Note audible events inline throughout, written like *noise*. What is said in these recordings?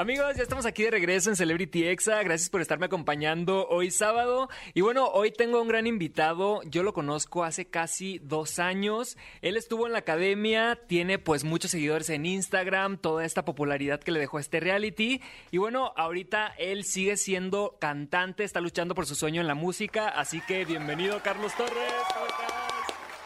Amigos, ya estamos aquí de regreso en Celebrity Exa. Gracias por estarme acompañando hoy sábado. Y bueno, hoy tengo un gran invitado. Yo lo conozco hace casi dos años. Él estuvo en la academia, tiene pues muchos seguidores en Instagram, toda esta popularidad que le dejó este reality. Y bueno, ahorita él sigue siendo cantante, está luchando por su sueño en la música. Así que bienvenido, Carlos Torres.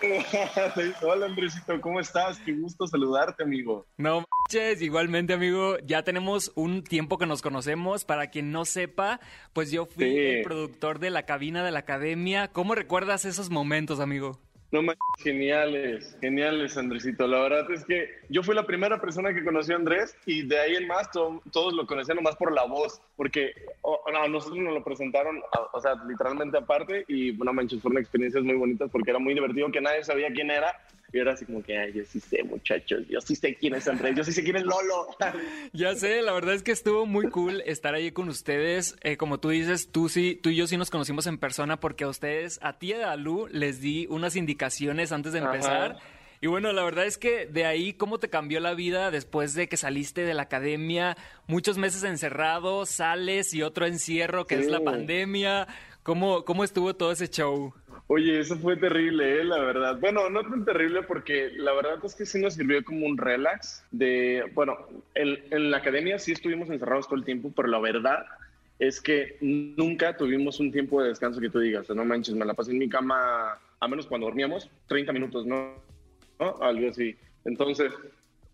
*laughs* Hola Andresito, ¿cómo estás? Qué gusto saludarte, amigo. No manches, igualmente, amigo. Ya tenemos un tiempo que nos conocemos. Para quien no sepa, pues yo fui el productor de la cabina de la academia. ¿Cómo recuerdas esos momentos, amigo? No geniales, geniales, Andresito. La verdad es que yo fui la primera persona que conoció a Andrés y de ahí en más todos lo conocían nomás por la voz, porque a nosotros nos lo presentaron, o sea, literalmente aparte y, bueno, manches, fueron experiencias muy bonitas porque era muy divertido que nadie sabía quién era y era así como que, ay, yo sí sé, muchachos, yo sí sé quién es Andrés, yo sí sé quién es Lolo. *laughs* ya sé, la verdad es que estuvo muy cool estar ahí con ustedes. Eh, como tú dices, tú sí, tú y yo sí nos conocimos en persona porque a ustedes, a ti y a Lu, les di unas indicaciones antes de empezar. Y bueno, la verdad es que de ahí, ¿cómo te cambió la vida después de que saliste de la academia? Muchos meses encerrado, sales y otro encierro que es la pandemia. ¿Cómo, ¿Cómo estuvo todo ese show? Oye, eso fue terrible, ¿eh? la verdad. Bueno, no tan terrible porque la verdad es que sí nos sirvió como un relax de, bueno, en la academia sí estuvimos encerrados todo el tiempo, pero la verdad es que nunca tuvimos un tiempo de descanso que tú digas, no manches, me la pasé en mi cama, a menos cuando dormíamos, 30 minutos, ¿no? ¿No? Algo así. Entonces,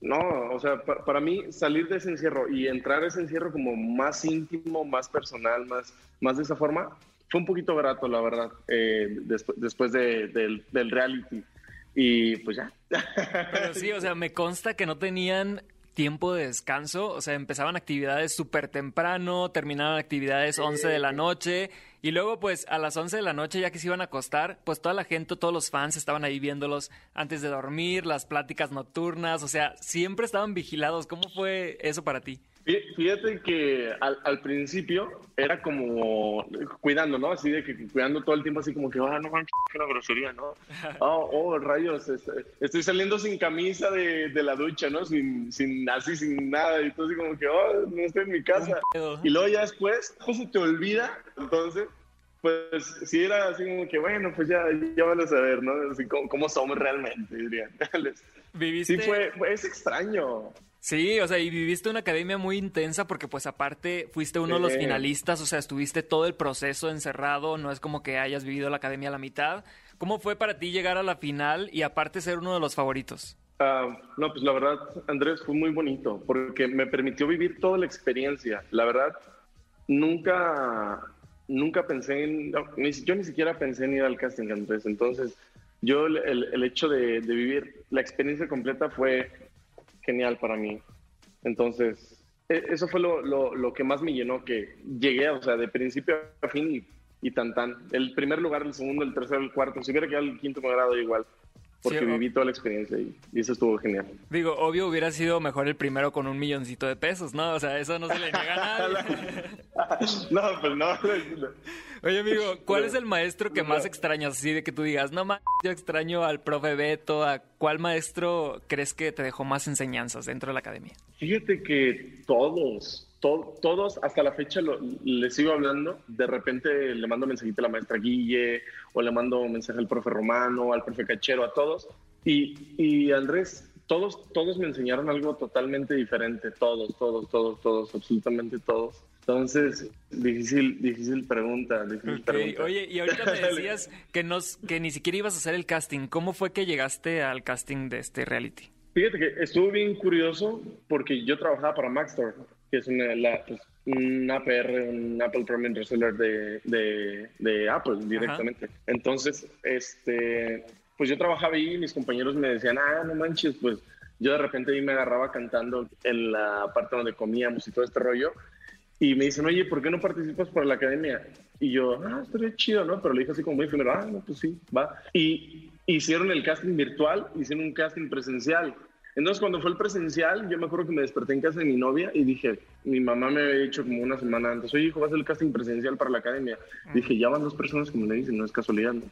no, o sea, para, mí salir de ese encierro y entrar a ese encierro como más íntimo, más personal, más, más de esa forma, fue un poquito barato, la verdad, eh, después del, reality. Y pues ya. *laughs* Pero sí, o sea, me consta que no tenían tiempo de descanso, o sea, empezaban actividades súper temprano, terminaban actividades 11 de la noche y luego pues a las 11 de la noche ya que se iban a acostar, pues toda la gente, todos los fans estaban ahí viéndolos antes de dormir, las pláticas nocturnas, o sea, siempre estaban vigilados. ¿Cómo fue eso para ti? Fíjate que al, principio era como cuidando, ¿no? Así de que cuidando todo el tiempo, así como que, ah, no manches, qué una grosería, ¿no? Oh, *laughs* oh, rayos, estoy saliendo sin camisa de, de, la ducha, ¿no? Sin, sin, así, sin nada. Y tú así como que, oh, no estoy en mi casa. Y luego ya después, pues se te olvida, entonces pues sí era así como que, bueno, pues ya, ya van a saber, ¿no? Así como, cómo somos realmente, dirían. *laughs* ¿Viviste? Sí, fue, es extraño. Sí, o sea, y viviste una academia muy intensa porque pues aparte fuiste uno de los finalistas, o sea, estuviste todo el proceso encerrado, no es como que hayas vivido la academia a la mitad. ¿Cómo fue para ti llegar a la final y aparte ser uno de los favoritos? Ah, no, pues la verdad, Andrés, fue muy bonito porque me permitió vivir toda la experiencia. La verdad, nunca, nunca pensé en, yo ni siquiera pensé en ir al casting, Andrés. Entonces, yo el, hecho de vivir la experiencia completa fue genial para mí. Entonces, e, eso fue lo, lo, que más me llenó, que llegué, o sea, de principio a fin y, y tan tan. El primer lugar, el segundo, el tercero, el cuarto, si hubiera quedado el quinto me hubiera dado igual porque viví toda la experiencia y, eso estuvo genial. Digo, obvio hubiera sido mejor el primero con un milloncito de pesos, ¿no? O sea, eso no se le niega a nadie. *laughs* no, pues no. *laughs* Oye, amigo, ¿cuál es el maestro que más extrañas? Así de que tú digas, no más, yo extraño al profe Beto, ¿a cuál maestro crees que te dejó más enseñanzas dentro de la academia? Fíjate que todos, todos hasta la fecha les sigo hablando. De repente le mando mensajito a la maestra Guille o le mando mensaje al profe Romano, al profe Cachero, a todos. Y, y Andrés, todos, todos me enseñaron algo totalmente diferente. Todos, todos, todos, todos, absolutamente todos. Entonces, difícil, difícil pregunta, difícil pregunta. Oye, y ahorita me *laughs* decías que, nos, que ni siquiera ibas a hacer el casting. ¿Cómo fue que llegaste al casting de este reality? Fíjate que estuvo bien curioso porque yo trabajaba para Maxtor que es una, la, pues, un APR, un Apple Premium Reseller de, de, de Apple directamente. Entonces, este, pues yo trabajaba ahí y mis compañeros me decían, ah, no manches, pues yo de repente ahí me agarraba cantando en la parte donde comíamos y todo este rollo. Y me dicen, oye, ¿por qué no participas para la academia? Y yo, ah, estaría chido, ¿no? Pero le dije así como muy primero, ah, no, pues sí, va. Y hicieron el casting virtual, hicieron un casting presencial. Entonces, cuando fue el presencial, yo me acuerdo que me desperté en casa de mi novia y dije, mi mamá me había dicho como una semana antes, oye, hijo, vas a hacer el casting presencial para la academia. Dije, ya van dos personas que me lo dicen, no es casualidad. ¿no?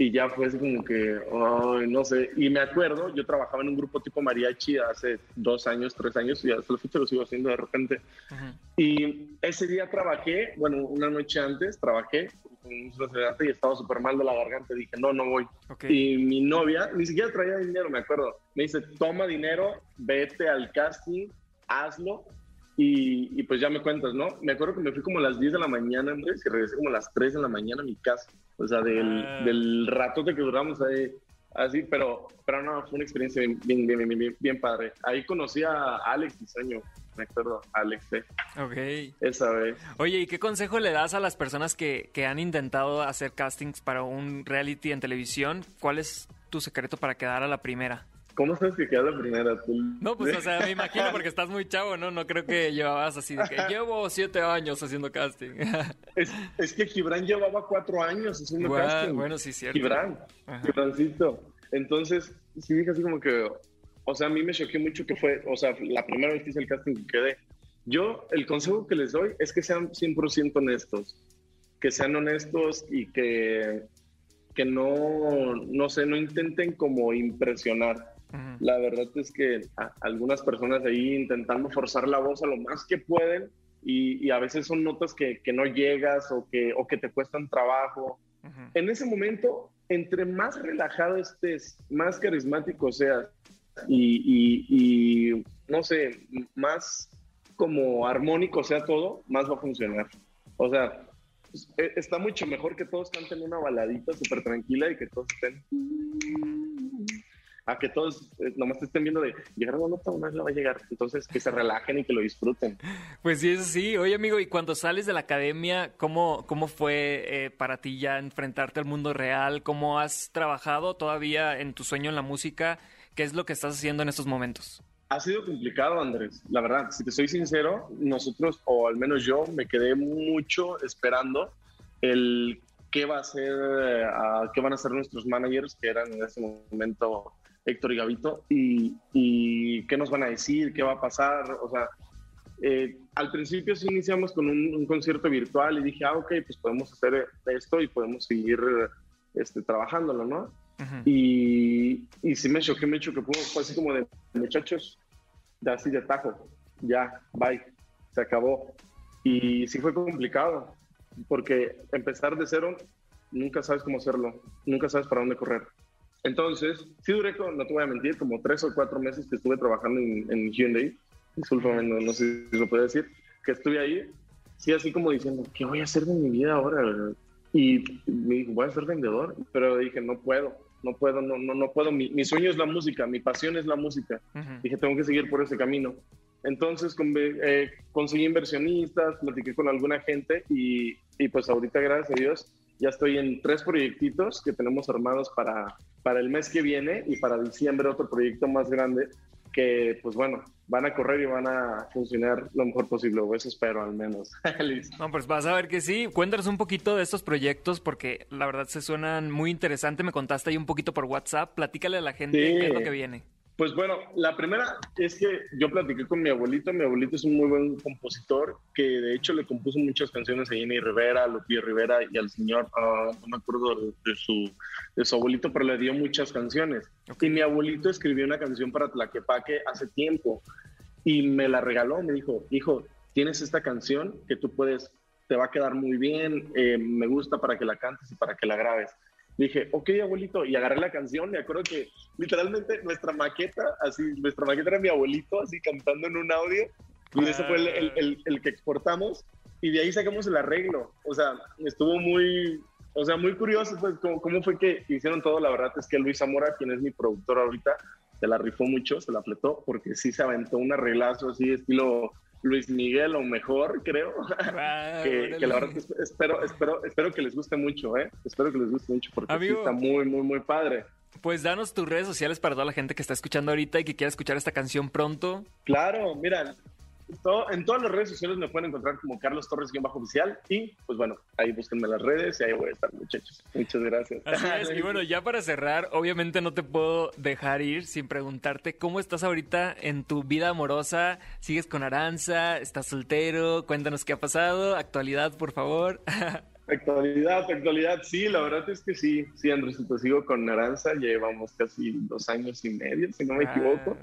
Y ya fue así como que, ay, no sé. Y me acuerdo, yo trabajaba en un grupo tipo mariachi hace dos años, tres años, y hasta la fecha lo sigo haciendo de repente. Y ese día trabajé, bueno, una noche antes trabajé con un sacerdote y estaba súper mal de la garganta. Dije, no, no voy. Okay. Y mi novia, ni siquiera traía dinero, me acuerdo. Me dice, toma dinero, vete al casting, hazlo. Y, y, pues ya me cuentas, ¿no? Me acuerdo que me fui como a las 10 de la mañana, Andrés, y regresé como a las 3 de la mañana a mi casa. O sea, del, Ah. del ratote que duramos ahí, así, pero, pero no, fue una experiencia bien, bien, bien, bien, bien, bien padre. Ahí conocí a Alex Diseño, me acuerdo, Alex, eh, Ok. esa vez. Oye, ¿y qué consejo le das a las personas que, que han intentado hacer castings para un reality en televisión? ¿Cuál es tu secreto para quedar a la primera? ¿Cómo sabes que quedas la primera? Tú? No, pues, o sea, me *laughs* imagino porque estás muy chavo, ¿no? No creo que llevabas así de que llevo siete años haciendo casting. Es, es que Gibran llevaba cuatro años haciendo Guau, casting. bueno, sí, cierto. Gibran, Ajá. Gibrancito. Entonces, sí dije así como que, o sea, a mí me choqué mucho que fue, o sea, la primera vez que hice el casting que quedé. Yo, el consejo que les doy es que sean 100% honestos, que sean honestos y que, que no, no sé, no intenten como impresionar. La verdad es que algunas personas ahí intentando forzar la voz a lo más que pueden y, y a veces son notas que, que no llegas o que, o que te cuestan trabajo. En ese momento, entre más relajado estés, más carismático seas y, y- y, no sé, más como armónico sea todo, más va a funcionar. O sea, pues, e- está mucho mejor que todos canten una baladita súper tranquila y que todos estén a que todos eh, nomás te estén viendo de llegar a nota una vez la va a llegar. Entonces, que se relajen y que lo disfruten. Pues sí, eso sí. Oye, amigo, y cuando sales de la academia, ¿cómo, cómo fue eh, para ti ya enfrentarte al mundo real? ¿Cómo has trabajado todavía en tu sueño en la música? ¿Qué es lo que estás haciendo en estos momentos? Ha sido complicado, Andrés. La verdad, si te soy sincero, nosotros, o al menos yo, me quedé mucho esperando el qué va a ser, eh, qué van a ser nuestros managers, que eran en ese momento Héctor y Gavito, y, y qué nos van a decir, qué va a pasar. O sea, eh, al principio sí iniciamos con un, un concierto virtual y dije, ah, ok, pues podemos hacer esto y podemos seguir este, trabajándolo, ¿no? Y, y sí me choqué, me choqué, fue así como de muchachos, de así de tajo, ya, bye, se acabó. Y sí fue complicado, porque empezar de cero, nunca sabes cómo hacerlo, nunca sabes para dónde correr. Entonces, sí duré, con- no te voy a mentir, como tres o cuatro meses que estuve trabajando en, en Hyundai, discúlpame, no, no sé si lo puedo decir, que estuve ahí, sí, así como diciendo, ¿qué voy a hacer de mi vida ahora? Y me dijo, voy a ser vendedor, pero dije, no puedo, no puedo, no, no, no puedo, mi, mi sueño es la música, mi pasión es la música. Ujú. Dije, tengo que seguir por ese camino. Entonces conve- eh, conseguí inversionistas, platiqué con alguna gente y, y pues ahorita, gracias a Dios, ya estoy en tres proyectitos que tenemos armados para, para el mes que viene y para diciembre otro proyecto más grande que pues bueno, van a correr y van a funcionar lo mejor posible, o eso espero al menos. *laughs* No, pues vas a ver que sí. Cuéntanos un poquito de estos proyectos porque la verdad se suenan muy interesantes. Me contaste ahí un poquito por WhatsApp. Platícale a la gente Sí. qué es lo que viene. Pues bueno, la primera es que yo platiqué con mi abuelito. Mi abuelito es un muy buen compositor que de hecho le compuso muchas canciones a Jenny Rivera, a Lupillo Rivera y al señor, ah, no me acuerdo de, de su, de su abuelito, pero le dio muchas canciones. Y mi abuelito escribió una canción para Tlaquepaque hace tiempo y me la regaló. Me dijo, hijo, tienes esta canción que tú puedes, te va a quedar muy bien, eh, me gusta para que la cantes y para que la grabes. Dije, ok, abuelito, y agarré la canción. Me acuerdo que literalmente nuestra maqueta, así, nuestra maqueta era mi abuelito, así cantando en un audio, y ese fue el, el- el- el que exportamos, y de ahí sacamos el arreglo. O sea, estuvo muy, o sea, muy curioso, pues, cómo, cómo fue que hicieron todo. La verdad es que Luis Zamora, quien es mi productor ahorita, se la rifó mucho, se la apretó, porque sí se aventó un arreglazo así, estilo Luis Miguel o mejor, creo. Ah, *laughs* que, que la verdad que espero, espero, espero que les guste mucho, ¿eh? Espero que les guste mucho porque sí está muy, muy, muy padre. Pues danos tus redes sociales para toda la gente que está escuchando ahorita y que quiera escuchar esta canción pronto. Claro, mira, en todas las redes sociales me pueden encontrar como Carlos Torres bajo oficial y pues bueno, ahí búsquenme las redes y ahí voy a estar muchachos. Muchas gracias. Y bueno, ya para cerrar, obviamente no te puedo dejar ir sin preguntarte cómo estás ahorita en tu vida amorosa. ¿Sigues con Aranza? ¿Estás soltero? Cuéntanos qué ha pasado. Actualidad, por favor. *laughs* Actualidad, actualidad, sí, la verdad es que sí, sí, Andrés, sigo con Aranza, llevamos casi dos años y medio, si no me equivoco.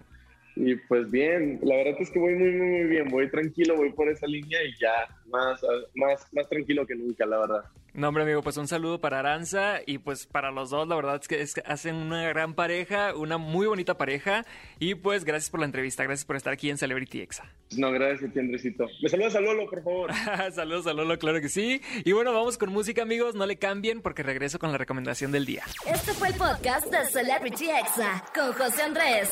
Y pues bien, la verdad es que voy muy, muy, muy bien, voy tranquilo, voy por esa línea y ya más, más, más tranquilo que nunca, la verdad. No, hombre, amigo, pues un saludo para Aranza y pues para los dos, la verdad es que, hacen una gran pareja, una muy bonita pareja y pues gracias por la entrevista, gracias por estar aquí en Celebrity Exa. No, gracias a ti, Andresito. Me saludas a Lolo, por favor. *laughs* saludos a Lolo, claro que sí. Y bueno, vamos con música, amigos, no le cambien porque regreso con la recomendación del día. Este fue el podcast de Celebrity Exa con José Andrés.